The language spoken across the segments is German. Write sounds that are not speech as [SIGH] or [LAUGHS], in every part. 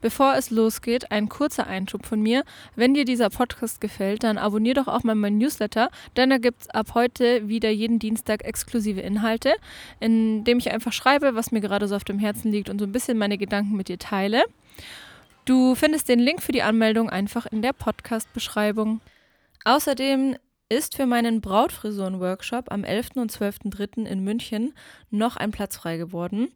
Bevor es losgeht, ein kurzer Einschub von mir. Wenn dir dieser Podcast gefällt, dann abonnier doch auch mal meinen Newsletter, denn da gibt es ab heute wieder jeden Dienstag exklusive Inhalte, in dem ich einfach schreibe, was mir gerade so auf dem Herzen liegt und so ein bisschen meine Gedanken mit dir teile. Du findest den Link für die Anmeldung einfach in der Podcast-Beschreibung. Außerdem ist für meinen Brautfrisuren-Workshop am 11. und 12.3. in München noch ein Platz frei geworden.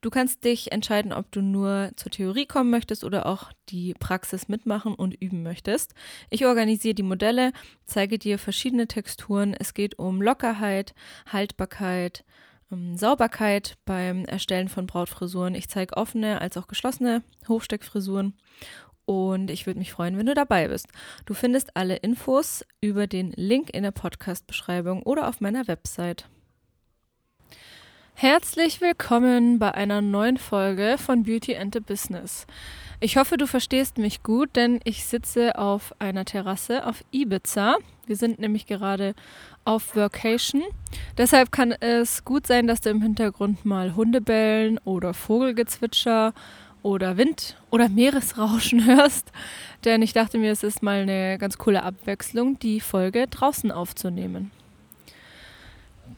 Du kannst dich entscheiden, ob du nur zur Theorie kommen möchtest oder auch die Praxis mitmachen und üben möchtest. Ich organisiere die Modelle, zeige dir verschiedene Texturen. Es geht um Lockerheit, Haltbarkeit, um Sauberkeit beim Erstellen von Brautfrisuren. Ich zeige offene als auch geschlossene Hochsteckfrisuren und ich würde mich freuen, wenn du dabei bist. Du findest alle Infos über den Link in der Podcast-Beschreibung oder auf meiner Website. Herzlich willkommen bei einer neuen Folge von Beauty and the Business. Ich hoffe, du verstehst mich gut, denn ich sitze auf einer Terrasse auf Ibiza. Wir sind nämlich gerade auf Workation. Deshalb kann es gut sein, dass du im Hintergrund mal Hunde bellen oder Vogelgezwitscher oder Wind oder Meeresrauschen [LAUGHS] hörst. Denn ich dachte mir, es ist mal eine ganz coole Abwechslung, die Folge draußen aufzunehmen.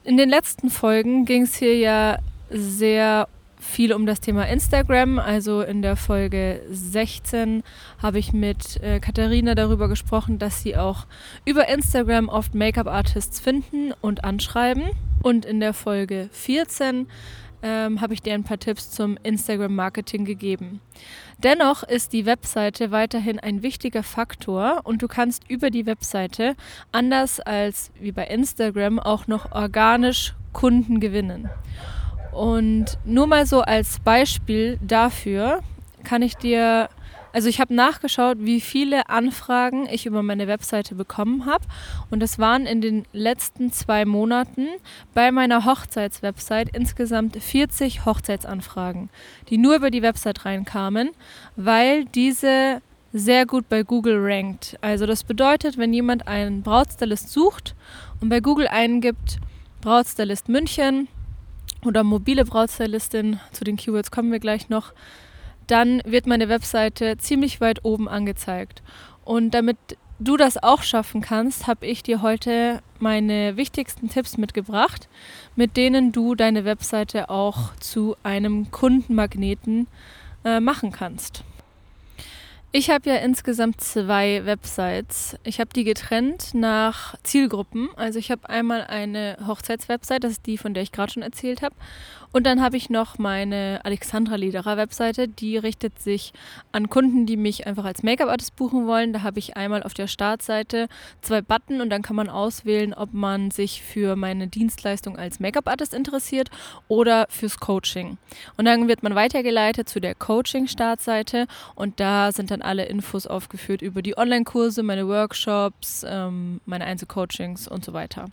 In den letzten Folgen ging es hier ja sehr viel um das Thema Instagram. Also in der Folge 16 habe ich mit äh, Katharina darüber gesprochen, dass sie auch über Instagram oft Make-up-Artists finden und anschreiben. Und in der Folge 14 ähm, habe ich dir ein paar Tipps zum Instagram-Marketing gegeben. Dennoch ist die Webseite weiterhin ein wichtiger Faktor und du kannst über die Webseite, anders als wie bei Instagram, auch noch organisch Kunden gewinnen. Und nur mal so als Beispiel dafür kann ich dir also ich habe nachgeschaut, wie viele Anfragen ich über meine Webseite bekommen habe. Und es waren in den letzten zwei Monaten bei meiner Hochzeitswebsite insgesamt 40 Hochzeitsanfragen, die nur über die Website reinkamen, weil diese sehr gut bei Google rankt. Also das bedeutet, wenn jemand einen Brautstylist sucht und bei Google eingibt Brautstylist München oder mobile Brautstylistin, zu den Keywords kommen wir gleich noch, dann wird meine Webseite ziemlich weit oben angezeigt. Und damit du das auch schaffen kannst, habe ich dir heute meine wichtigsten Tipps mitgebracht, mit denen du deine Webseite auch zu einem Kundenmagneten äh, machen kannst. Ich habe ja insgesamt zwei Websites. Ich habe die getrennt nach Zielgruppen. Also ich habe einmal eine Hochzeitswebsite, das ist die, von der ich gerade schon erzählt habe. Und dann habe ich noch meine Alexandra Lederer Webseite, die richtet sich an Kunden, die mich einfach als Make-up-Artist buchen wollen. Da habe ich einmal auf der Startseite zwei Button und dann kann man auswählen, ob man sich für meine Dienstleistung als Make-up-Artist interessiert oder fürs Coaching. Und dann wird man weitergeleitet zu der Coaching-Startseite und da sind dann alle Infos aufgeführt über die Online-Kurse, meine Workshops, ähm, meine Einzelcoachings und so weiter.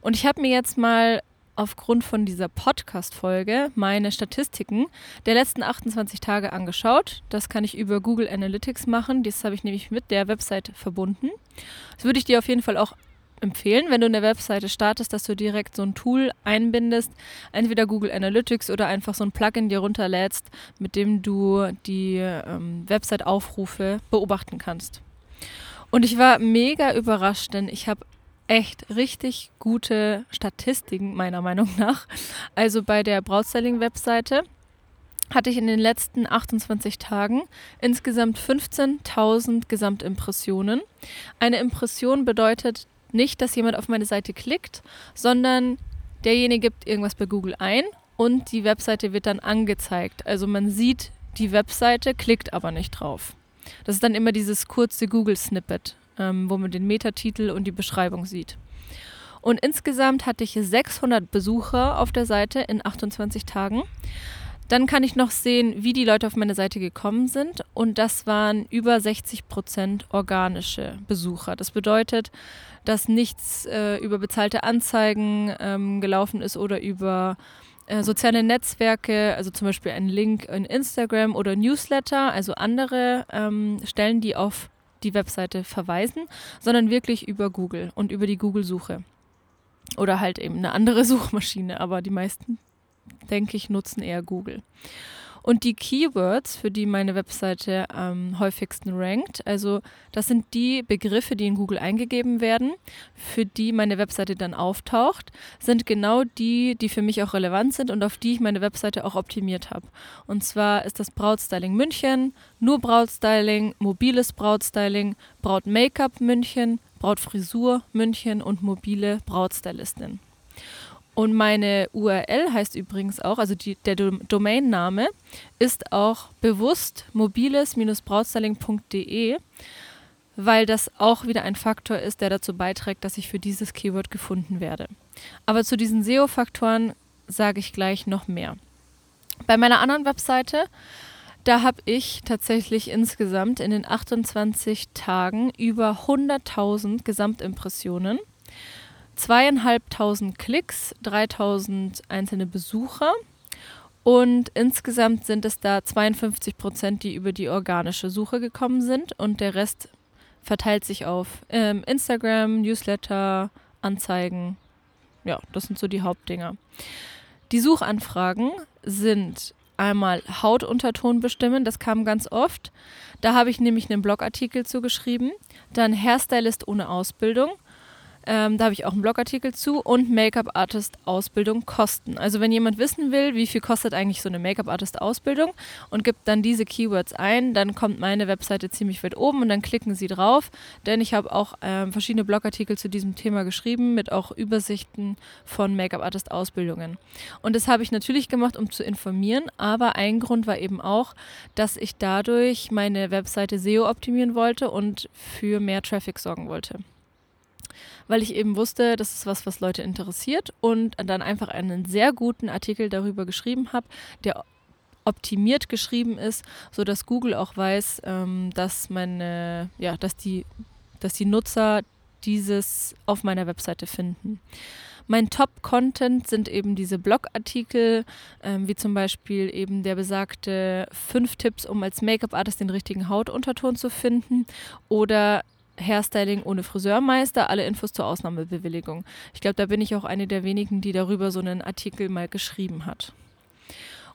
Und ich habe mir jetzt mal aufgrund von dieser Podcast-Folge meine Statistiken der letzten 28 Tage angeschaut. Das kann ich über Google Analytics machen. Das habe ich nämlich mit der Website verbunden. Das würde ich dir auf jeden Fall auch empfehlen, wenn du eine Webseite startest, dass du direkt so ein Tool einbindest, entweder Google Analytics oder einfach so ein Plugin dir runterlädst, mit dem du die ähm, Website-Aufrufe beobachten kannst. Und ich war mega überrascht, denn ich habe echt richtig gute Statistiken, meiner Meinung nach. Also bei der Brautstyling-Webseite hatte ich in den letzten 28 Tagen insgesamt 15.000 Gesamtimpressionen. Eine Impression bedeutet nicht, dass jemand auf meine Seite klickt, sondern derjenige gibt irgendwas bei Google ein und die Webseite wird dann angezeigt. Also man sieht die Webseite, klickt aber nicht drauf. Das ist dann immer dieses kurze Google-Snippet ähm, wo man den Metatitel und die Beschreibung sieht. Und insgesamt hatte ich 600 Besucher auf der Seite in 28 Tagen. Dann kann ich noch sehen, wie die Leute auf meine Seite gekommen sind. Und das waren über 60 Prozent organische Besucher. Das bedeutet, dass nichts äh, über bezahlte Anzeigen ähm, gelaufen ist oder über äh, soziale Netzwerke, also zum Beispiel ein Link in Instagram oder Newsletter, also andere ähm, Stellen, die auf die Webseite verweisen, sondern wirklich über Google und über die Google-Suche. Oder halt eben eine andere [LAUGHS] Suchmaschine, aber die meisten, denke ich, nutzen eher Google. Und die Keywords, für die meine Webseite am häufigsten rankt, also das sind die Begriffe, die in Google eingegeben werden, für die meine Webseite dann auftaucht, sind genau die, die für mich auch relevant sind und auf die ich meine Webseite auch optimiert habe. Und zwar ist das Brautstyling München, nur Brautstyling, mobiles Brautstyling, Braut-Make-up München, Brautfrisur München und mobile Brautstylistin. Und meine URL heißt übrigens auch, also die, der Domainname ist auch bewusst mobiles-brautstyling.de, weil das auch wieder ein Faktor ist, der dazu beiträgt, dass ich für dieses Keyword gefunden werde. Aber zu diesen SEO-Faktoren sage ich gleich noch mehr. Bei meiner anderen Webseite, da habe ich tatsächlich insgesamt in den 28 Tagen über 100.000 Gesamtimpressionen zweieinhalbtausend Klicks, 3000 einzelne Besucher und insgesamt sind es da 52 Prozent, die über die organische Suche gekommen sind und der Rest verteilt sich auf ähm, Instagram, Newsletter, Anzeigen. Ja, das sind so die Hauptdinger. Die Suchanfragen sind einmal Hautunterton bestimmen, das kam ganz oft. Da habe ich nämlich einen Blogartikel zugeschrieben. Dann Hairstylist ohne Ausbildung. Ähm, da habe ich auch einen Blogartikel zu und Make-up-Artist-Ausbildung kosten. Also wenn jemand wissen will, wie viel kostet eigentlich so eine Make-up-Artist-Ausbildung und gibt dann diese Keywords ein, dann kommt meine Webseite ziemlich weit oben und dann klicken sie drauf, denn ich habe auch ähm, verschiedene Blogartikel zu diesem Thema geschrieben mit auch Übersichten von Make-up-Artist-Ausbildungen. Und das habe ich natürlich gemacht, um zu informieren, aber ein Grund war eben auch, dass ich dadurch meine Webseite SEO optimieren wollte und für mehr Traffic sorgen wollte weil ich eben wusste, das ist was, was Leute interessiert und dann einfach einen sehr guten Artikel darüber geschrieben habe, der optimiert geschrieben ist, sodass Google auch weiß, ähm, dass meine, ja, dass die, dass die Nutzer dieses auf meiner Webseite finden. Mein Top-Content sind eben diese Blogartikel, ähm, wie zum Beispiel eben der besagte fünf Tipps, um als Make-up-Artist den richtigen Hautunterton zu finden oder Hairstyling ohne Friseurmeister, alle Infos zur Ausnahmebewilligung. Ich glaube, da bin ich auch eine der wenigen, die darüber so einen Artikel mal geschrieben hat.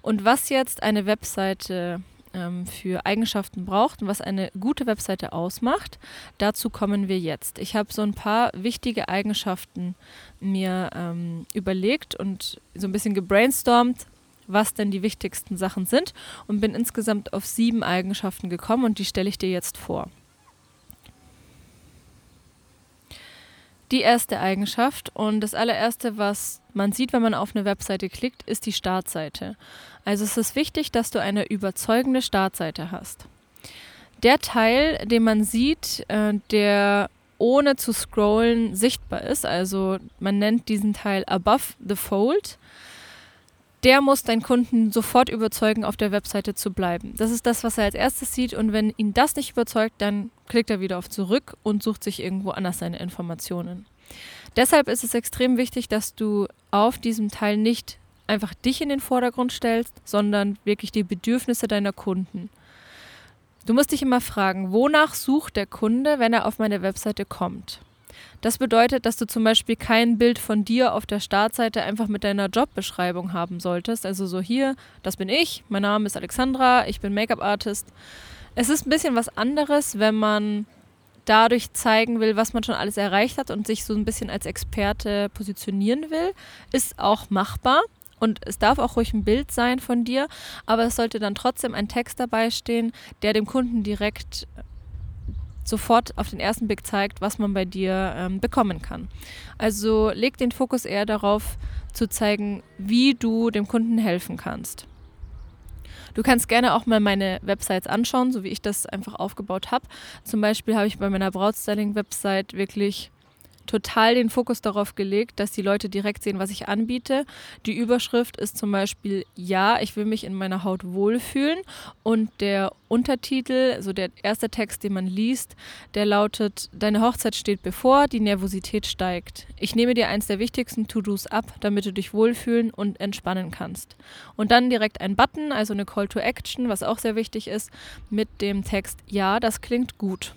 Und was jetzt eine Webseite ähm, für Eigenschaften braucht und was eine gute Webseite ausmacht, dazu kommen wir jetzt. Ich habe so ein paar wichtige Eigenschaften mir ähm, überlegt und so ein bisschen gebrainstormt, was denn die wichtigsten Sachen sind und bin insgesamt auf sieben Eigenschaften gekommen und die stelle ich dir jetzt vor. Die erste Eigenschaft und das allererste, was man sieht, wenn man auf eine Webseite klickt, ist die Startseite. Also es ist wichtig, dass du eine überzeugende Startseite hast. Der Teil, den man sieht, äh, der ohne zu scrollen sichtbar ist, also man nennt diesen Teil Above the Fold, der muss deinen Kunden sofort überzeugen, auf der Webseite zu bleiben. Das ist das, was er als erstes sieht. Und wenn ihn das nicht überzeugt, dann klickt er wieder auf Zurück und sucht sich irgendwo anders seine Informationen. Deshalb ist es extrem wichtig, dass du auf diesem Teil nicht einfach dich in den Vordergrund stellst, sondern wirklich die Bedürfnisse deiner Kunden. Du musst dich immer fragen, wonach sucht der Kunde, wenn er auf meine Webseite kommt? Das bedeutet, dass du zum Beispiel kein Bild von dir auf der Startseite einfach mit deiner Jobbeschreibung haben solltest. Also so hier, das bin ich, mein Name ist Alexandra, ich bin Make-up-Artist. Es ist ein bisschen was anderes, wenn man dadurch zeigen will, was man schon alles erreicht hat und sich so ein bisschen als Experte positionieren will, ist auch machbar. Und es darf auch ruhig ein Bild sein von dir, aber es sollte dann trotzdem ein Text dabei stehen, der dem Kunden direkt sofort auf den ersten Blick zeigt, was man bei dir ähm, bekommen kann. Also leg den Fokus eher darauf zu zeigen, wie du dem Kunden helfen kannst. Du kannst gerne auch mal meine Websites anschauen, so wie ich das einfach aufgebaut habe. Zum Beispiel habe ich bei meiner Brautstyling-Website wirklich total den Fokus darauf gelegt, dass die Leute direkt sehen, was ich anbiete. Die Überschrift ist zum Beispiel Ja, ich will mich in meiner Haut wohlfühlen. Und der Untertitel, also der erste Text, den man liest, der lautet, Deine Hochzeit steht bevor, die Nervosität steigt. Ich nehme dir eins der wichtigsten To-Dos ab, damit du dich wohlfühlen und entspannen kannst. Und dann direkt ein Button, also eine Call to Action, was auch sehr wichtig ist, mit dem Text Ja, das klingt gut.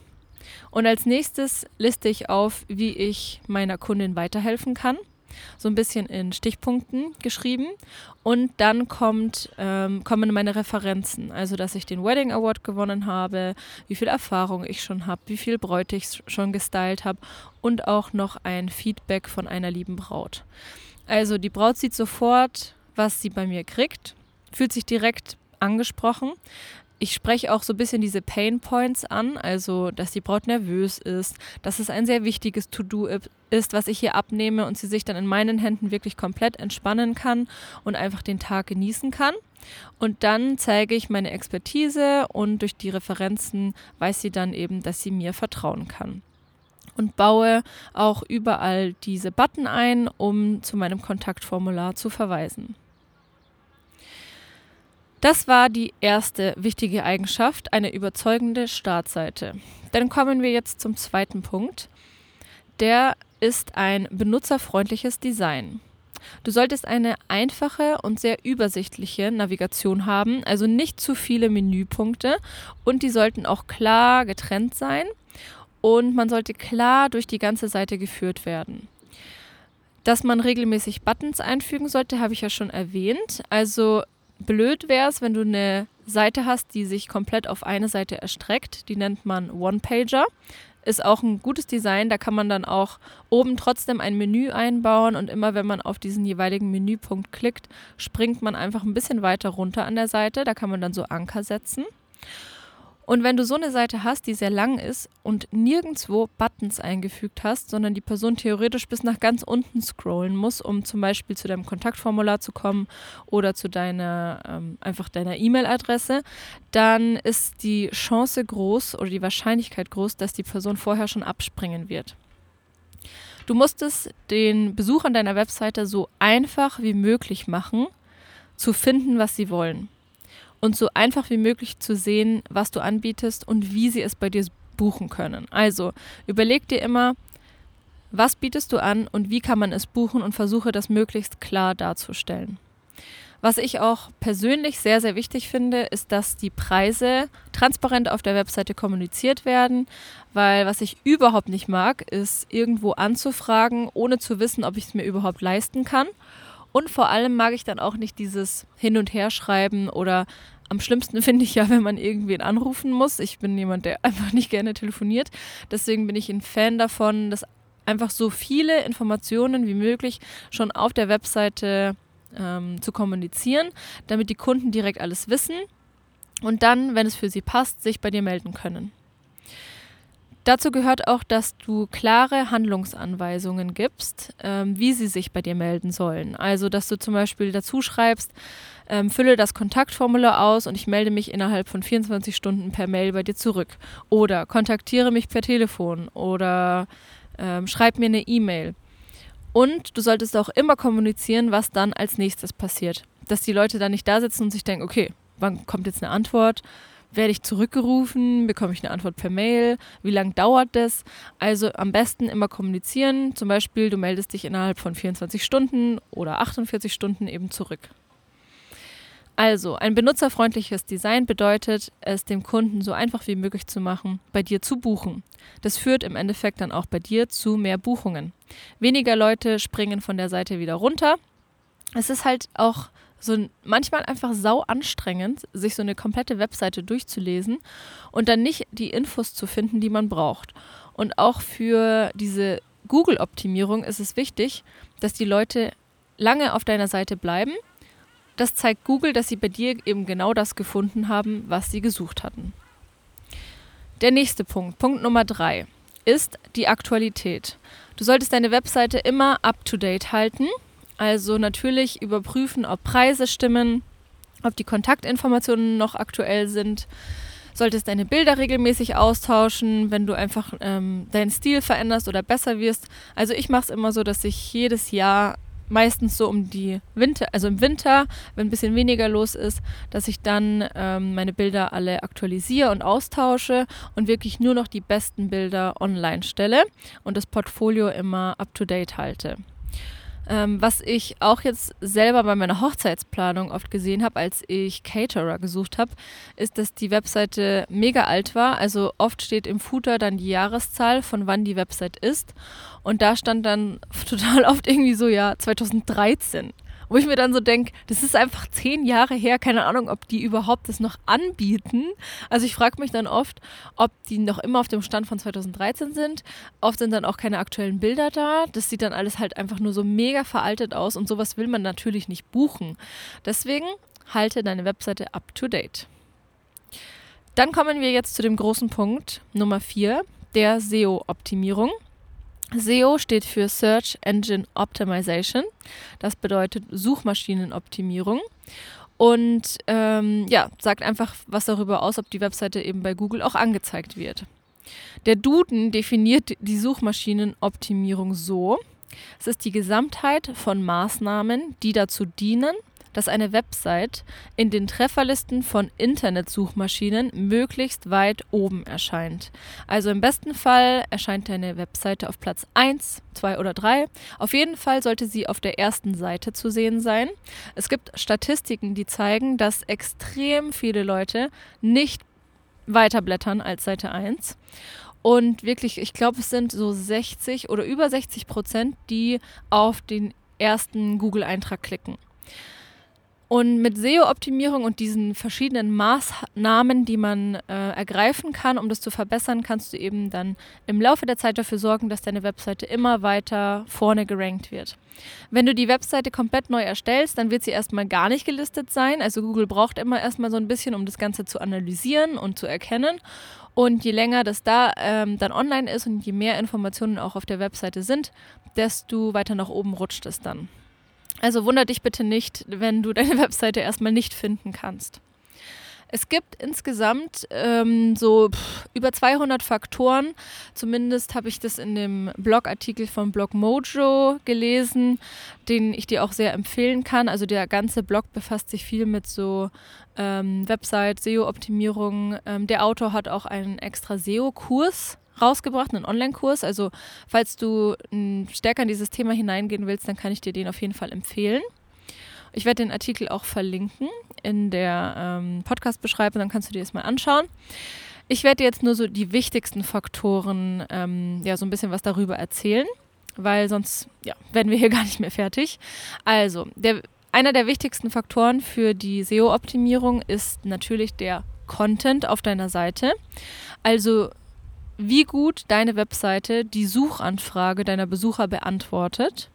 Und als nächstes liste ich auf, wie ich meiner Kundin weiterhelfen kann. so ein bisschen in Stichpunkten geschrieben. Und dann kommt, ähm, kommen meine Referenzen, also dass ich den Wedding Award gewonnen habe, wie viel Erfahrung ich schon habe, wie viel Bräute ich schon gestylt habe und auch noch ein Feedback von einer lieben Braut. Also die Braut sieht sofort, was sie bei mir kriegt, fühlt sich direkt angesprochen. Ich spreche auch so ein bisschen diese Pain Points an, also dass die Braut nervös ist, dass es ein sehr wichtiges To-Do ist, was ich hier abnehme und sie sich dann in meinen Händen wirklich komplett entspannen kann und einfach den Tag genießen kann. Und dann zeige ich meine Expertise und durch die Referenzen weiß sie dann eben, dass sie mir vertrauen kann und baue auch überall diese Button ein, um zu meinem Kontaktformular zu verweisen. Das war die erste wichtige Eigenschaft, eine überzeugende Startseite. Dann kommen wir jetzt zum zweiten Punkt. Der ist ein benutzerfreundliches Design. Du solltest eine einfache und sehr übersichtliche Navigation haben, also nicht zu viele Menüpunkte und die sollten auch klar getrennt sein und man sollte klar durch die ganze Seite geführt werden. Dass man regelmäßig Buttons einfügen sollte, habe ich ja schon erwähnt. Also blöd wäre es, wenn du eine Seite hast, die sich komplett auf eine Seite erstreckt. Die nennt man One-Pager. Ist auch ein gutes Design. Da kann man dann auch oben trotzdem ein Menü einbauen und immer wenn man auf diesen jeweiligen Menüpunkt klickt, springt man einfach ein bisschen weiter runter an der Seite. Da kann man dann so Anker setzen. Und wenn du so eine Seite hast, die sehr lang ist und nirgendwo Buttons eingefügt hast, sondern die Person theoretisch bis nach ganz unten scrollen muss, um zum Beispiel zu deinem Kontaktformular zu kommen oder zu deiner ähm, einfach deiner E-Mail-Adresse, dann ist die Chance groß oder die Wahrscheinlichkeit groß, dass die Person vorher schon abspringen wird. Du musst es den Besuchern deiner Webseite so einfach wie möglich machen, zu finden, was sie wollen und so einfach wie möglich zu sehen, was du anbietest und wie sie es bei dir buchen können. Also überleg dir immer, was bietest du an und wie kann man es buchen und versuche das möglichst klar darzustellen. Was ich auch persönlich sehr, sehr wichtig finde, ist, dass die Preise transparent auf der Webseite kommuniziert werden, weil was ich überhaupt nicht mag, ist irgendwo anzufragen, ohne zu wissen, ob ich es mir überhaupt leisten kann. Und vor allem mag ich dann auch nicht dieses Hin- und Herschreiben oder am schlimmsten finde ich ja, wenn man irgendwen anrufen muss. Ich bin jemand, der einfach nicht gerne telefoniert. Deswegen bin ich ein Fan davon, dass einfach so viele Informationen wie möglich schon auf der Webseite ähm, zu kommunizieren, damit die Kunden direkt alles wissen und dann, wenn es für sie passt, sich bei dir melden können. Dazu gehört auch, dass du klare Handlungsanweisungen gibst, ähm, wie sie sich bei dir melden sollen. Also, dass du zum Beispiel dazu schreibst, ähm, fülle das Kontaktformular aus und ich melde mich innerhalb von 24 Stunden per Mail bei dir zurück. Oder kontaktiere mich per Telefon oder ähm, schreib mir eine E-Mail. Und du solltest auch immer kommunizieren, was dann als nächstes passiert. Dass die Leute dann nicht da sitzen und sich denken, okay, wann kommt jetzt eine Antwort? Werde ich zurückgerufen? Bekomme ich eine Antwort per Mail? Wie lange dauert das? Also am besten immer kommunizieren. Zum Beispiel, du meldest dich innerhalb von 24 Stunden oder 48 Stunden eben zurück. Also, ein benutzerfreundliches Design bedeutet, es dem Kunden so einfach wie möglich zu machen, bei dir zu buchen. Das führt im Endeffekt dann auch bei dir zu mehr Buchungen. Weniger Leute springen von der Seite wieder runter. Es ist halt auch so manchmal einfach sau anstrengend, sich so eine komplette Webseite durchzulesen und dann nicht die Infos zu finden, die man braucht. Und auch für diese Google-Optimierung ist es wichtig, dass die Leute lange auf deiner Seite bleiben das zeigt Google, dass sie bei dir eben genau das gefunden haben, was sie gesucht hatten. Der nächste Punkt, Punkt Nummer drei, ist die Aktualität. Du solltest deine Webseite immer up-to-date halten. Also natürlich überprüfen, ob Preise stimmen, ob die Kontaktinformationen noch aktuell sind. Solltest deine Bilder regelmäßig austauschen, wenn du einfach ähm, deinen Stil veränderst oder besser wirst. Also ich mache es immer so, dass ich jedes Jahr meistens so um die Winter, also im Winter, wenn ein bisschen weniger los ist, dass ich dann ähm, meine Bilder alle aktualisiere und austausche und wirklich nur noch die besten Bilder online stelle und das Portfolio immer up to date halte. Ähm, was ich auch jetzt selber bei meiner Hochzeitsplanung oft gesehen habe, als ich Caterer gesucht habe, ist, dass die Webseite mega alt war. Also oft steht im Footer dann die Jahreszahl, von wann die Website ist. Und da stand dann [LAUGHS] total oft irgendwie so, ja, 2013. Wo ich mir dann so denke, das ist einfach zehn Jahre her, keine Ahnung, ob die überhaupt das noch anbieten. Also ich frage mich dann oft, ob die noch immer auf dem Stand von 2013 sind. Oft sind dann auch keine aktuellen Bilder da. Das sieht dann alles halt einfach nur so mega veraltet aus und sowas will man natürlich nicht buchen. Deswegen halte deine Webseite up to date. Dann kommen wir jetzt zu dem großen Punkt Nummer 4, der SEO-Optimierung. SEO steht für Search Engine Optimization. Das bedeutet Suchmaschinenoptimierung. Und ähm, ja, sagt einfach was darüber aus, ob die Webseite eben bei Google auch angezeigt wird. Der Duden definiert die Suchmaschinenoptimierung so. Es ist die Gesamtheit von Maßnahmen, die dazu dienen, dass eine Website in den Trefferlisten von Internetsuchmaschinen möglichst weit oben erscheint. Also im besten Fall erscheint deine Webseite auf Platz 1, 2 oder 3. Auf jeden Fall sollte sie auf der ersten Seite zu sehen sein. Es gibt Statistiken, die zeigen, dass extrem viele Leute nicht weiterblättern als Seite 1. Und wirklich, ich glaube, es sind so 60 oder über 60 Prozent, die auf den ersten Google-Eintrag klicken. Und mit SEO-Optimierung und diesen verschiedenen Maßnahmen, die man äh, ergreifen kann, um das zu verbessern, kannst du eben dann im Laufe der Zeit dafür sorgen, dass deine Webseite immer weiter vorne gerankt wird. Wenn du die Webseite komplett neu erstellst, dann wird sie erstmal gar nicht gelistet sein. Also Google braucht immer erstmal so ein bisschen, um das Ganze zu analysieren und zu erkennen. Und je länger das da ähm, dann online ist und je mehr Informationen auch auf der Webseite sind, desto weiter nach oben rutscht es dann. Also wundert dich bitte nicht, wenn du deine [LAUGHS] Webseite erstmal nicht finden kannst. Es gibt insgesamt ähm, so pff, über 200 Faktoren. Zumindest habe ich das in dem Blogartikel von Blog Mojo gelesen, den ich dir auch sehr empfehlen kann. Also der ganze Blog befasst sich viel mit so ähm, Website, SEO-Optimierung. Ähm, der Autor hat auch einen extra SEO-Kurs rausgebracht, einen Online-Kurs. Also falls du stärker in dieses Thema hineingehen willst, dann kann ich dir den auf jeden Fall empfehlen. Ich werde den Artikel auch verlinken in der ähm, Podcast-Beschreibung, dann kannst du dir das mal anschauen. Ich werde jetzt nur so die wichtigsten Faktoren, ähm, ja, so ein bisschen was darüber erzählen, weil sonst ja, werden wir hier [LAUGHS] gar nicht mehr fertig. Also, der, einer der wichtigsten Faktoren für die SEO-Optimierung ist natürlich der Content auf deiner Seite. Also wie gut deine Webseite die Suchanfrage deiner Besucher beantwortet.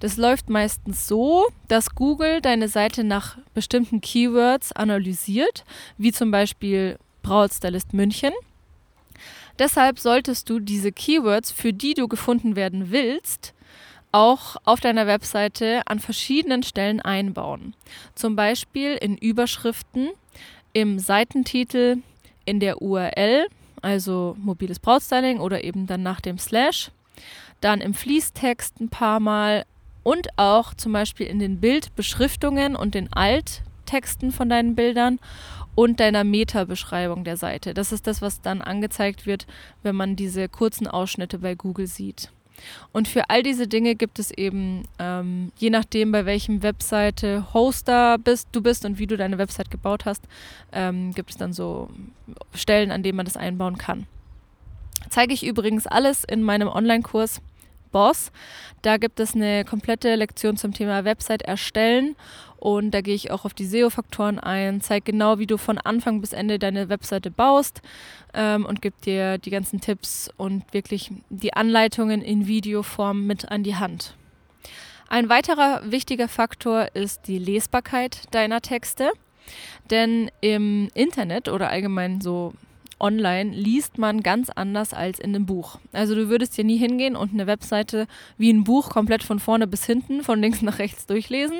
Das läuft meistens so, dass Google deine Seite nach bestimmten Keywords analysiert, wie zum Beispiel Brautstylist München. Deshalb solltest du diese Keywords, für die du gefunden werden willst, auch auf deiner Webseite an verschiedenen Stellen einbauen. Zum Beispiel in Überschriften, im Seitentitel, in der URL also mobiles Brautstyling oder eben dann nach dem Slash. Dann im Fließtext ein paar Mal und auch zum Beispiel in den Bildbeschriftungen und den Alttexten von deinen Bildern und deiner Meta-Beschreibung der Seite. Das ist das, was dann angezeigt wird, wenn man diese kurzen Ausschnitte bei Google sieht. Und für all diese Dinge gibt es eben, ähm, je nachdem, bei welchem Webseite Hoster bist, du bist und wie du deine Website gebaut hast, ähm, gibt es dann so Stellen, an denen man das einbauen kann. Zeige ich übrigens alles in meinem Online-Kurs Boss. Da gibt es eine komplette Lektion zum Thema Website erstellen und da gehe ich auch auf die SEO-Faktoren ein, zeige genau, wie du von Anfang bis Ende deine Webseite baust ähm, und gebe dir die ganzen Tipps und wirklich die Anleitungen in Videoform mit an die Hand. Ein weiterer wichtiger Faktor ist die Lesbarkeit deiner Texte. Denn im Internet oder allgemein so online liest man ganz anders als in einem Buch. Also du würdest hier nie hingehen und eine Webseite wie ein Buch komplett von vorne bis hinten, von links nach rechts durchlesen,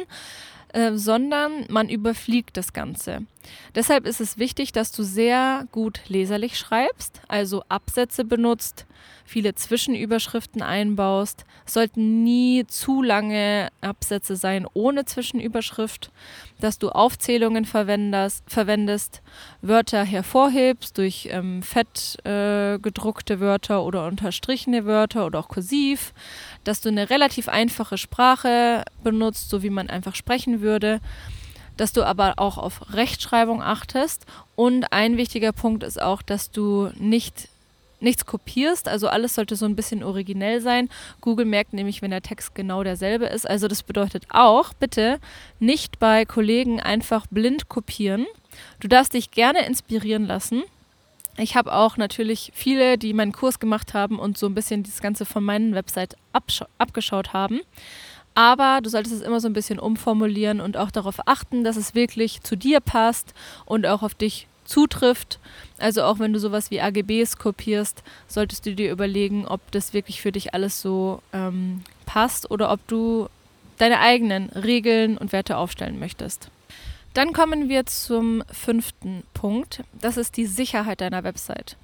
äh, sondern man überfliegt das Ganze. Deshalb ist es wichtig, dass du sehr gut leserlich schreibst, also Absätze benutzt, viele Zwischenüberschriften einbaust. Es sollten nie zu lange Absätze sein ohne Zwischenüberschrift, dass du Aufzählungen verwendest, Wörter hervorhebst durch ähm, fett äh, gedruckte Wörter oder unterstrichene Wörter oder auch kursiv, dass du eine relativ einfache Sprache benutzt, so wie man einfach sprechen würde dass du aber auch auf Rechtschreibung achtest. Und ein wichtiger Punkt ist auch, dass du nicht nichts kopierst, also alles sollte so ein bisschen originell sein. Google merkt nämlich, wenn der Text genau derselbe ist. Also das bedeutet auch, bitte nicht bei Kollegen einfach blind kopieren. Du darfst dich gerne inspirieren lassen. Ich habe auch natürlich viele, die meinen Kurs gemacht haben und so ein bisschen das Ganze von meinen Website abgeschaut haben. Aber du solltest es immer so ein bisschen umformulieren und auch darauf achten, dass es wirklich zu dir passt und auch auf dich zutrifft. Also auch wenn du sowas wie AGBs kopierst, solltest du dir überlegen, ob das wirklich für dich alles so ähm, passt oder ob du deine eigenen Regeln und Werte aufstellen möchtest. Dann kommen wir zum fünften Punkt. Das ist die Sicherheit deiner Website.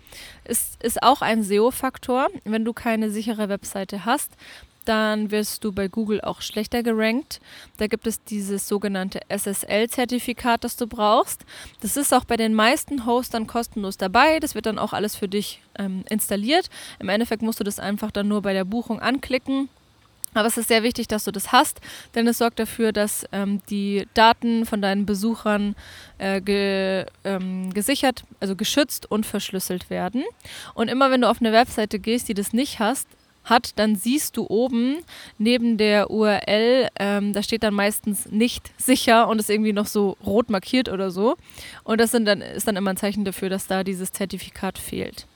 Es ist auch ein SEO-Faktor. Wenn du keine sichere Webseite hast, dann wirst du bei Google auch schlechter gerankt. Da gibt es dieses sogenannte SSL-Zertifikat, das du brauchst. Das ist auch bei den meisten Hostern kostenlos dabei. Das wird dann auch alles für dich ähm, installiert. Im Endeffekt musst du das einfach dann nur bei der Buchung anklicken. Aber es ist sehr wichtig, dass du das hast, denn es sorgt dafür, dass ähm, die Daten von deinen Besuchern äh, ge, ähm, gesichert, also geschützt und verschlüsselt werden. Und immer wenn du auf eine Webseite gehst, die das nicht hast, hat, dann siehst du oben neben der URL, ähm, da steht dann meistens nicht sicher und ist irgendwie noch so rot markiert oder so. Und das sind dann, ist dann immer ein Zeichen dafür, dass da dieses Zertifikat fehlt.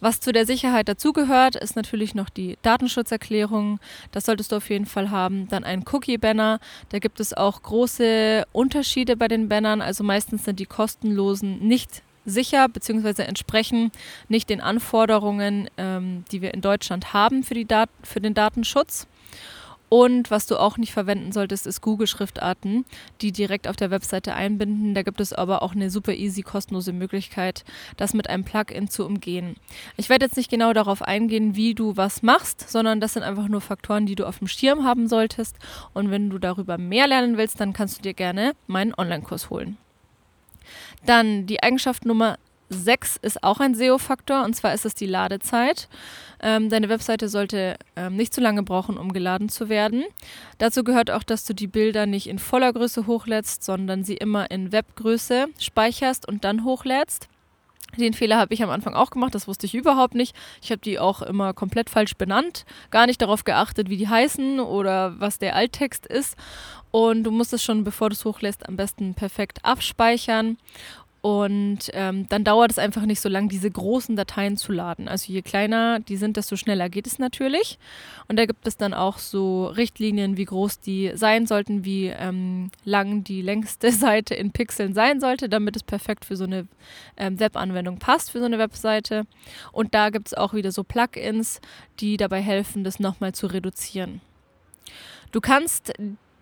Was zu der Sicherheit dazugehört, ist natürlich noch die Datenschutzerklärung. Das solltest du auf jeden Fall haben. Dann ein Cookie-Banner. Da gibt es auch große Unterschiede bei den Bannern. Also meistens sind die kostenlosen nicht sicher bzw. entsprechen nicht den Anforderungen, ähm, die wir in Deutschland haben für, die Dat für den Datenschutz. Und was du auch nicht verwenden solltest, ist Google-Schriftarten, die direkt auf der Webseite einbinden. Da gibt es aber auch eine super easy kostenlose Möglichkeit, das mit einem Plugin zu umgehen. Ich werde jetzt nicht genau darauf eingehen, wie du was machst, sondern das sind einfach nur Faktoren, die du auf dem Schirm haben solltest. Und wenn du darüber mehr lernen willst, dann kannst du dir gerne meinen Online-Kurs holen. Dann die Eigenschaft Nummer 6 ist auch ein SEO-Faktor und zwar ist es die Ladezeit. Ähm, deine Webseite sollte ähm, nicht zu lange brauchen, um geladen zu werden. Dazu gehört auch, dass du die Bilder nicht in voller Größe hochlädst, sondern sie immer in Webgröße speicherst und dann hochlädst. Den Fehler habe ich am Anfang auch gemacht, das wusste ich überhaupt nicht. Ich habe die auch immer komplett falsch benannt, gar nicht darauf geachtet, wie die heißen oder was der Alttext ist. Und du musst es schon, bevor du es hochlässt, am besten perfekt abspeichern. Und ähm, dann dauert es einfach nicht so lange, diese großen Dateien zu laden. Also je kleiner die sind, desto schneller geht es natürlich. Und da gibt es dann auch so Richtlinien, wie groß die sein sollten, wie ähm, lang die längste [LAUGHS] Seite in Pixeln sein sollte, damit es perfekt für so eine ähm, Web-Anwendung passt, für so eine Webseite. Und da gibt es auch wieder so Plugins, die dabei helfen, das nochmal zu reduzieren. Du kannst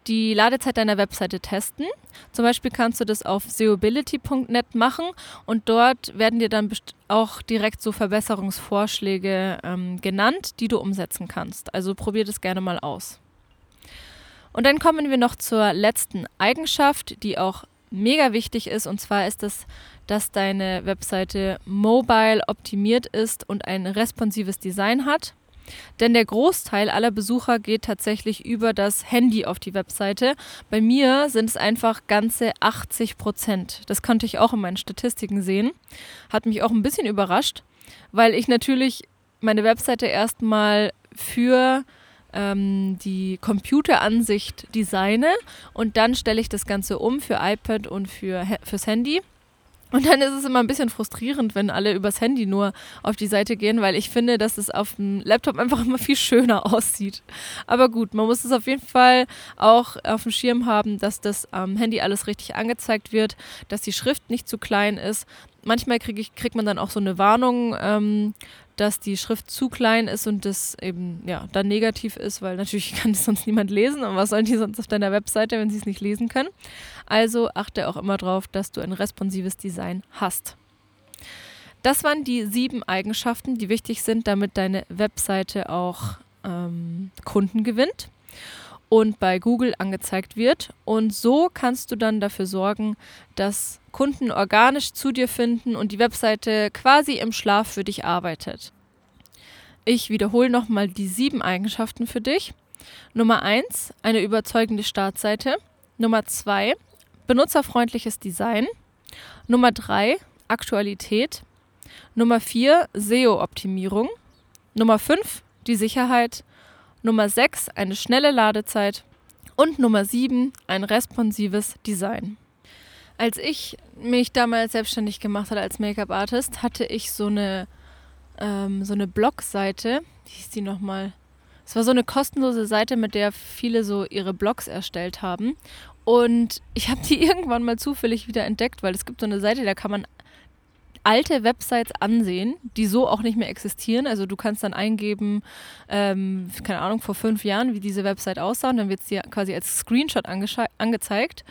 die Ladezeit deiner Webseite testen. Zum Beispiel kannst du das auf seobility.net machen und dort werden dir dann auch direkt so Verbesserungsvorschläge ähm, genannt, die du umsetzen kannst. Also probier das gerne mal aus. Und dann kommen wir noch zur letzten Eigenschaft, die auch mega wichtig ist. Und zwar ist es, dass deine Webseite mobile optimiert ist und ein responsives Design hat. Denn der Großteil aller Besucher geht tatsächlich über das Handy auf die Webseite. Bei mir sind es einfach ganze 80 Prozent. Das konnte ich auch in meinen Statistiken sehen. Hat mich auch ein bisschen überrascht, weil ich natürlich meine Webseite erstmal für ähm, die Computeransicht designe und dann stelle ich das Ganze um für iPad und für, fürs Handy. Und dann ist es immer ein bisschen frustrierend, wenn alle übers Handy nur auf die Seite gehen, weil ich finde, dass es auf dem Laptop einfach immer viel schöner [LAUGHS] aussieht. Aber gut, man muss es auf jeden Fall auch auf dem Schirm haben, dass das am Handy alles richtig angezeigt wird, dass die Schrift nicht zu klein ist. Manchmal krieg ich, kriegt man dann auch so eine Warnung, ähm, dass die Schrift zu klein ist und das eben ja dann negativ ist, weil natürlich [LAUGHS] kann das sonst niemand lesen und was sollen die sonst auf deiner Webseite, wenn sie es nicht lesen können. Also achte auch immer darauf, dass du ein responsives Design hast. Das waren die sieben Eigenschaften, die wichtig sind, damit deine Webseite auch ähm, Kunden gewinnt und bei Google angezeigt wird. Und so kannst du dann dafür sorgen, dass Kunden organisch zu dir finden und die Webseite quasi im Schlaf für dich arbeitet. Ich wiederhole nochmal die sieben Eigenschaften für dich. Nummer eins, eine überzeugende Startseite. Nummer zwei, benutzerfreundliches Design. Nummer drei, Aktualität. Nummer vier, SEO-Optimierung. Nummer fünf, die Sicherheit. Nummer 6 eine schnelle Ladezeit und Nummer 7 ein responsives Design. Als ich mich damals selbstständig gemacht hatte als Make-up-Artist, hatte ich so eine, ähm, so eine Blogseite, wie hieß die nochmal? Es war so eine kostenlose Seite, mit der viele so ihre Blogs erstellt haben. Und ich habe die [LAUGHS] irgendwann mal zufällig wieder entdeckt, weil es gibt so eine Seite, da kann man alte Websites ansehen, die so auch nicht mehr existieren. Also du kannst dann eingeben, ähm, keine Ahnung, vor fünf Jahren, wie diese Website aussah und dann wird es dir quasi als Screenshot angezeigt.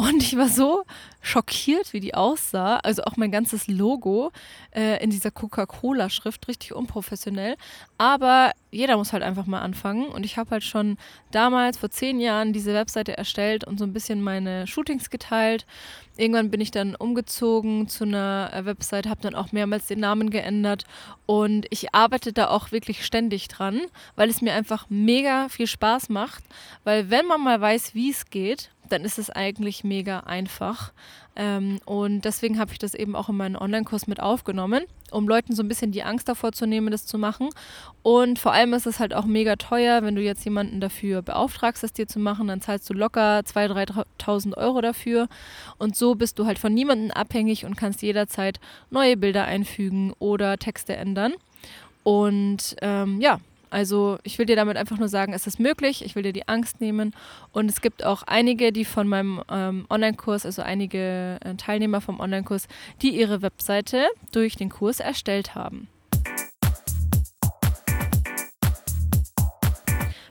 Und ich war so schockiert, wie die aussah. Also auch mein ganzes Logo äh, in dieser Coca-Cola-Schrift, richtig unprofessionell. Aber jeder muss halt einfach mal anfangen. Und ich habe halt schon damals, vor zehn Jahren, diese Webseite erstellt und so ein bisschen meine Shootings geteilt. Irgendwann bin ich dann umgezogen zu einer äh, Website, habe dann auch mehrmals den Namen geändert. Und ich arbeite da auch wirklich ständig dran, weil es mir einfach mega viel Spaß macht. Weil wenn man mal weiß, wie es geht, dann ist es eigentlich mega einfach. Ähm, und deswegen habe ich das eben auch in meinen Online-Kurs mit aufgenommen, um Leuten so ein bisschen die Angst davor zu nehmen, das zu machen. Und vor allem ist es halt auch mega teuer, wenn du jetzt jemanden dafür beauftragst, das dir zu machen, dann zahlst du locker 2.000, 3.000 Euro dafür. Und so bist du halt von niemandem abhängig und kannst jederzeit neue Bilder einfügen oder Texte ändern. Und ähm, ja, also ich will dir damit einfach nur sagen, es ist möglich, ich will dir die Angst nehmen und es gibt auch einige, die von meinem ähm, Online-Kurs, also einige äh, Teilnehmer vom Online-Kurs, die ihre Webseite durch den Kurs erstellt haben.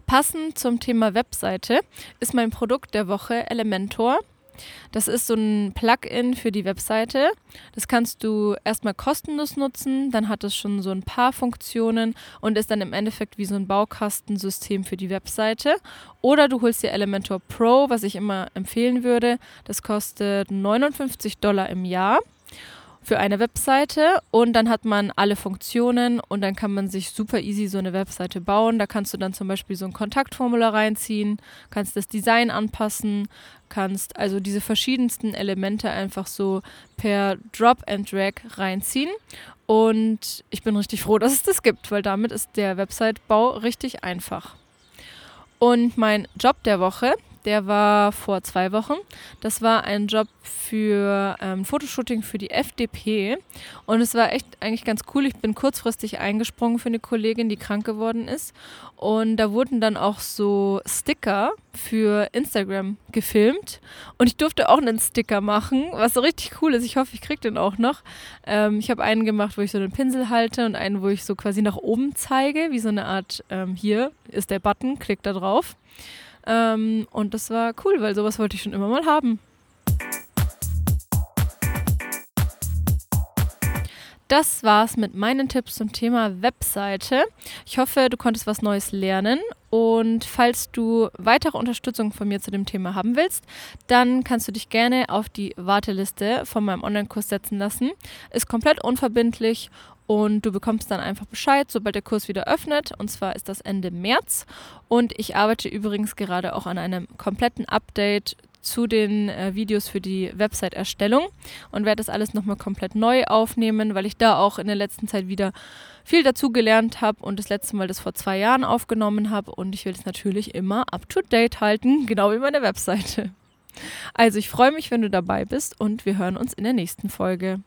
Passend zum Thema Webseite ist mein Produkt der Woche Elementor. Das ist so ein Plugin für die Webseite. Das kannst du erstmal kostenlos nutzen, dann hat es schon so ein paar Funktionen und ist dann im Endeffekt wie so ein Baukastensystem für die Webseite. Oder du holst dir Elementor Pro, was ich immer empfehlen würde. Das kostet 59 Dollar im Jahr für eine Webseite und dann hat man alle Funktionen und dann kann man sich super easy so eine Webseite bauen. Da kannst du dann zum Beispiel so ein Kontaktformular reinziehen, kannst das Design anpassen, kannst also diese verschiedensten Elemente einfach so per Drop and Drag reinziehen. Und ich bin richtig froh, [LAUGHS] dass es das gibt, weil damit ist der Website-Bau richtig einfach. Und mein Job der Woche, der war vor zwei Wochen. Das war ein Job für ähm, Fotoshooting für die FDP. Und es war echt eigentlich ganz cool. Ich bin kurzfristig eingesprungen für eine Kollegin, die krank geworden ist. Und da wurden dann auch so Sticker für Instagram gefilmt. Und ich durfte auch einen Sticker machen, was so richtig cool ist. Ich hoffe, ich kriege den auch noch. Ähm, ich habe einen gemacht, wo ich so einen Pinsel halte und einen, wo ich so quasi nach oben zeige, wie so eine Art, ähm, hier ist der Button, klick da drauf. Ähm, und das war cool, weil sowas wollte ich schon immer mal haben. Das war's mit meinen Tipps zum Thema Webseite. Ich hoffe, du konntest was Neues lernen. Und falls du weitere Unterstützung von mir zu dem Thema haben willst, dann kannst du dich gerne auf die Warteliste von meinem Online-Kurs setzen lassen. Ist komplett unverbindlich und du bekommst dann einfach Bescheid, sobald der Kurs wieder öffnet. Und zwar ist das Ende März. Und ich arbeite übrigens gerade auch an einem kompletten Update zu den äh, Videos für die Website-Erstellung und werde das alles nochmal komplett neu aufnehmen, weil ich da auch in der letzten Zeit wieder viel dazu gelernt habe und das letzte Mal das vor zwei Jahren aufgenommen habe und ich will es natürlich immer up-to-date halten, [LAUGHS] genau wie meine Webseite. Also ich freue mich, wenn du dabei bist und wir hören uns in der nächsten Folge.